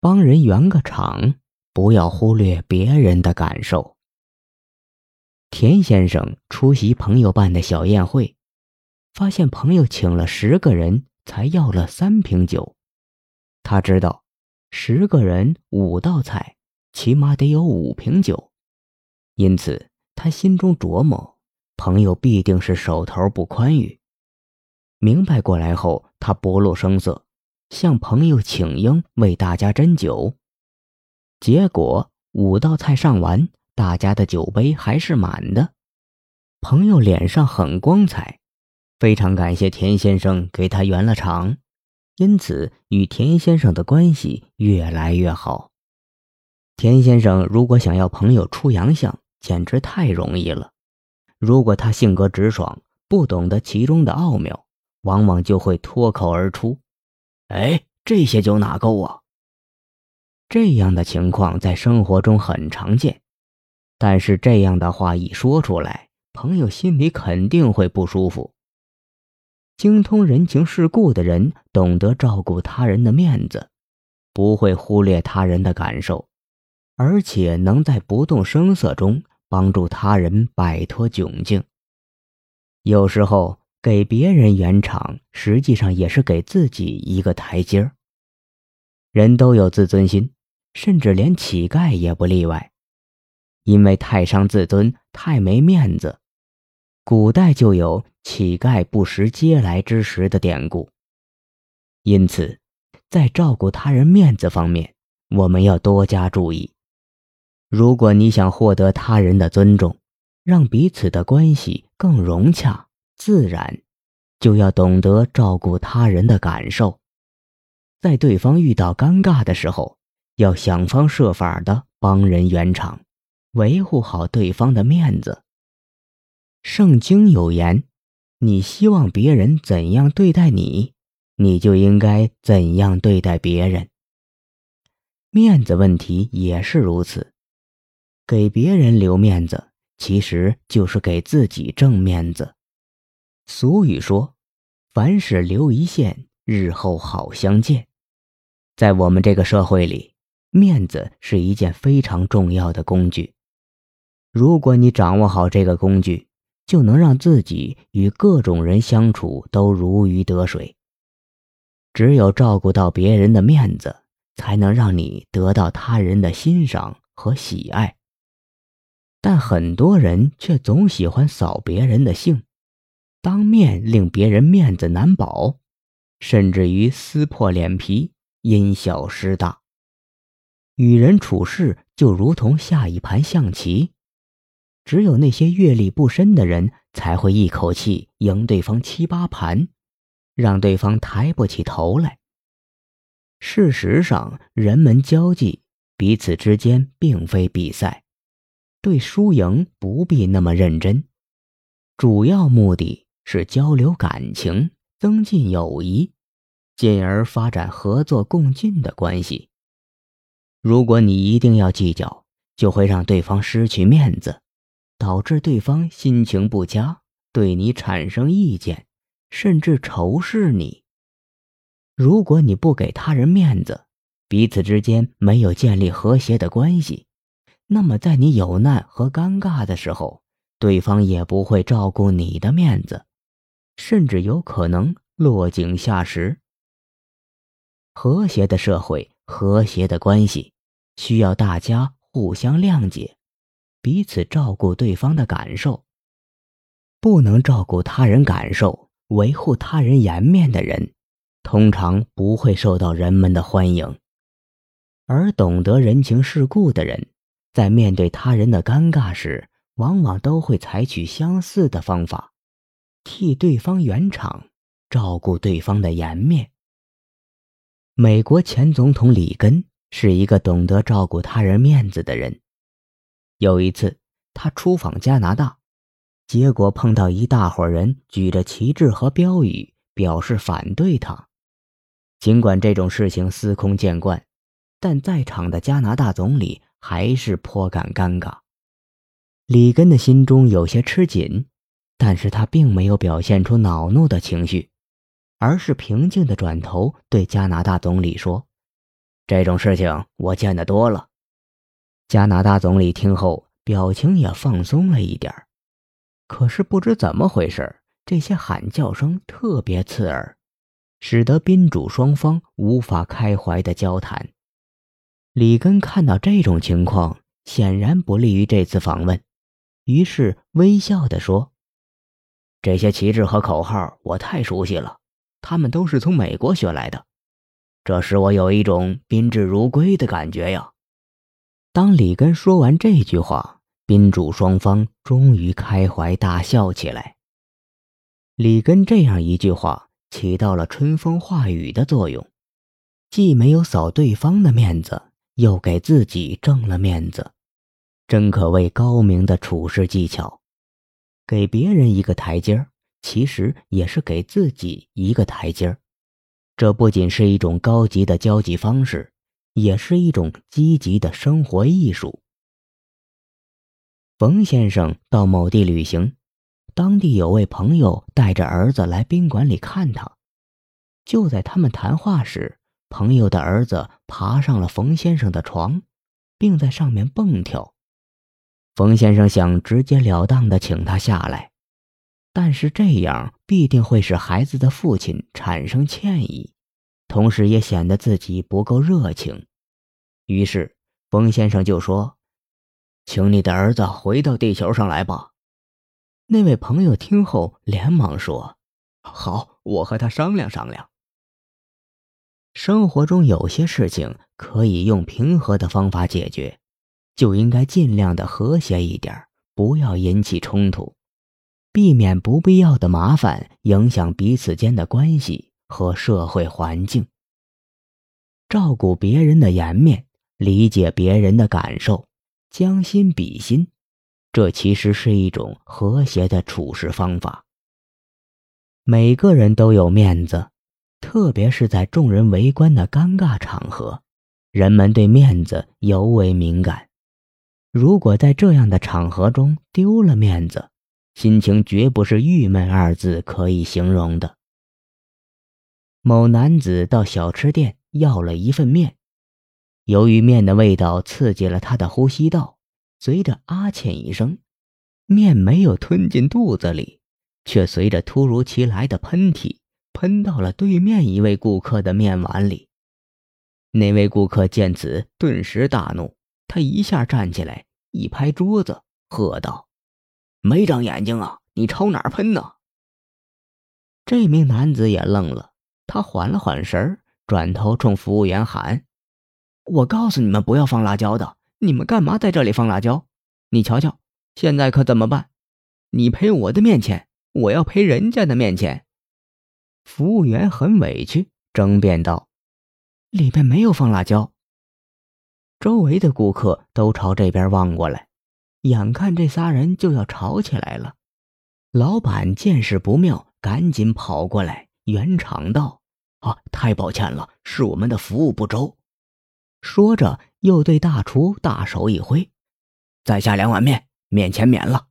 帮人圆个场，不要忽略别人的感受。田先生出席朋友办的小宴会，发现朋友请了十个人，才要了三瓶酒。他知道，十个人五道菜，起码得有五瓶酒，因此他心中琢磨，朋友必定是手头不宽裕。明白过来后，他不露声色，向朋友请缨，为大家斟酒。结果五道菜上完。大家的酒杯还是满的，朋友脸上很光彩，非常感谢田先生给他圆了场，因此与田先生的关系越来越好。田先生如果想要朋友出洋相，简直太容易了。如果他性格直爽，不懂得其中的奥妙，往往就会脱口而出：“哎，这些酒哪够啊？”这样的情况在生活中很常见。但是这样的话一说出来，朋友心里肯定会不舒服。精通人情世故的人，懂得照顾他人的面子，不会忽略他人的感受，而且能在不动声色中帮助他人摆脱窘境。有时候给别人圆场，实际上也是给自己一个台阶儿。人都有自尊心，甚至连乞丐也不例外。因为太伤自尊、太没面子，古代就有“乞丐不食嗟来之食”的典故。因此，在照顾他人面子方面，我们要多加注意。如果你想获得他人的尊重，让彼此的关系更融洽自然，就要懂得照顾他人的感受。在对方遇到尴尬的时候，要想方设法的帮人圆场。维护好对方的面子。圣经有言：“你希望别人怎样对待你，你就应该怎样对待别人。”面子问题也是如此。给别人留面子，其实就是给自己挣面子。俗语说：“凡事留一线，日后好相见。”在我们这个社会里，面子是一件非常重要的工具。如果你掌握好这个工具，就能让自己与各种人相处都如鱼得水。只有照顾到别人的面子，才能让你得到他人的欣赏和喜爱。但很多人却总喜欢扫别人的兴，当面令别人面子难保，甚至于撕破脸皮，因小失大。与人处事就如同下一盘象棋。只有那些阅历不深的人，才会一口气赢对方七八盘，让对方抬不起头来。事实上，人们交际彼此之间并非比赛，对输赢不必那么认真，主要目的是交流感情，增进友谊，进而发展合作共进的关系。如果你一定要计较，就会让对方失去面子。导致对方心情不佳，对你产生意见，甚至仇视你。如果你不给他人面子，彼此之间没有建立和谐的关系，那么在你有难和尴尬的时候，对方也不会照顾你的面子，甚至有可能落井下石。和谐的社会，和谐的关系，需要大家互相谅解。彼此照顾对方的感受，不能照顾他人感受、维护他人颜面的人，通常不会受到人们的欢迎。而懂得人情世故的人，在面对他人的尴尬时，往往都会采取相似的方法，替对方圆场，照顾对方的颜面。美国前总统里根是一个懂得照顾他人面子的人。有一次，他出访加拿大，结果碰到一大伙人举着旗帜和标语，表示反对他。尽管这种事情司空见惯，但在场的加拿大总理还是颇感尴尬。里根的心中有些吃紧，但是他并没有表现出恼怒的情绪，而是平静地转头对加拿大总理说：“这种事情我见得多了。加拿大总理听后，表情也放松了一点可是不知怎么回事，这些喊叫声特别刺耳，使得宾主双方无法开怀的交谈。里根看到这种情况，显然不利于这次访问，于是微笑地说：“这些旗帜和口号我太熟悉了，他们都是从美国学来的，这使我有一种宾至如归的感觉呀。”当里根说完这句话，宾主双方终于开怀大笑起来。里根这样一句话起到了春风化雨的作用，既没有扫对方的面子。又给自己挣了面子，真可谓高明的处事技巧。给别人一个台阶儿，其实也是给自己一个台阶儿。这不仅是一种高级的交际方式，也是一种积极的生活艺术。冯先生到某地旅行，当地有位朋友带着儿子来宾馆里看他。就在他们谈话时，朋友的儿子爬上了冯先生的床，并在上面蹦跳。冯先生想直截了当的请他下来，但是这样必定会使孩子的父亲产生歉意，同时也显得自己不够热情。于是冯先生就说：“请你的儿子回到地球上来吧。”那位朋友听后连忙说：“好，我和他商量商量。”生活中有些事情可以用平和的方法解决，就应该尽量的和谐一点，不要引起冲突，避免不必要的麻烦，影响彼此间的关系和社会环境。照顾别人的颜面，理解别人的感受，将心比心，这其实是一种和谐的处事方法。每个人都有面子。特别是在众人围观的尴尬场合，人们对面子尤为敏感。如果在这样的场合中丢了面子，心情绝不是“郁闷”二字可以形容的。某男子到小吃店要了一份面，由于面的味道刺激了他的呼吸道，随着啊欠一声，面没有吞进肚子里，却随着突如其来的喷嚏。喷到了对面一位顾客的面碗里，那位顾客见此顿时大怒，他一下站起来，一拍桌子，喝道：“没长眼睛啊！你朝哪儿喷呢？”这名男子也愣了，他缓了缓神儿，转头冲服务员喊：“我告诉你们不要放辣椒的，你们干嘛在这里放辣椒？你瞧瞧，现在可怎么办？你赔我的面钱，我要赔人家的面钱。”服务员很委屈，争辩道：“里边没有放辣椒。”周围的顾客都朝这边望过来，眼看这仨人就要吵起来了。老板见势不妙，赶紧跑过来圆场道：“啊，太抱歉了，是我们的服务不周。”说着，又对大厨大手一挥：“再下两碗面，面钱免了。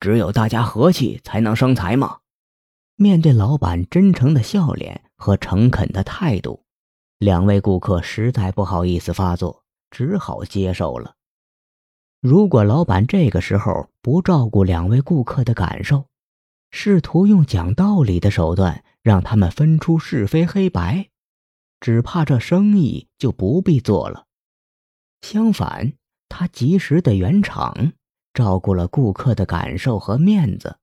只有大家和气，才能生财嘛。”面对老板真诚的笑脸和诚恳的态度，两位顾客实在不好意思发作，只好接受了。如果老板这个时候不照顾两位顾客的感受，试图用讲道理的手段让他们分出是非黑白，只怕这生意就不必做了。相反，他及时的圆场，照顾了顾客的感受和面子。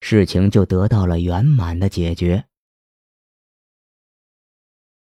事情就得到了圆满的解决。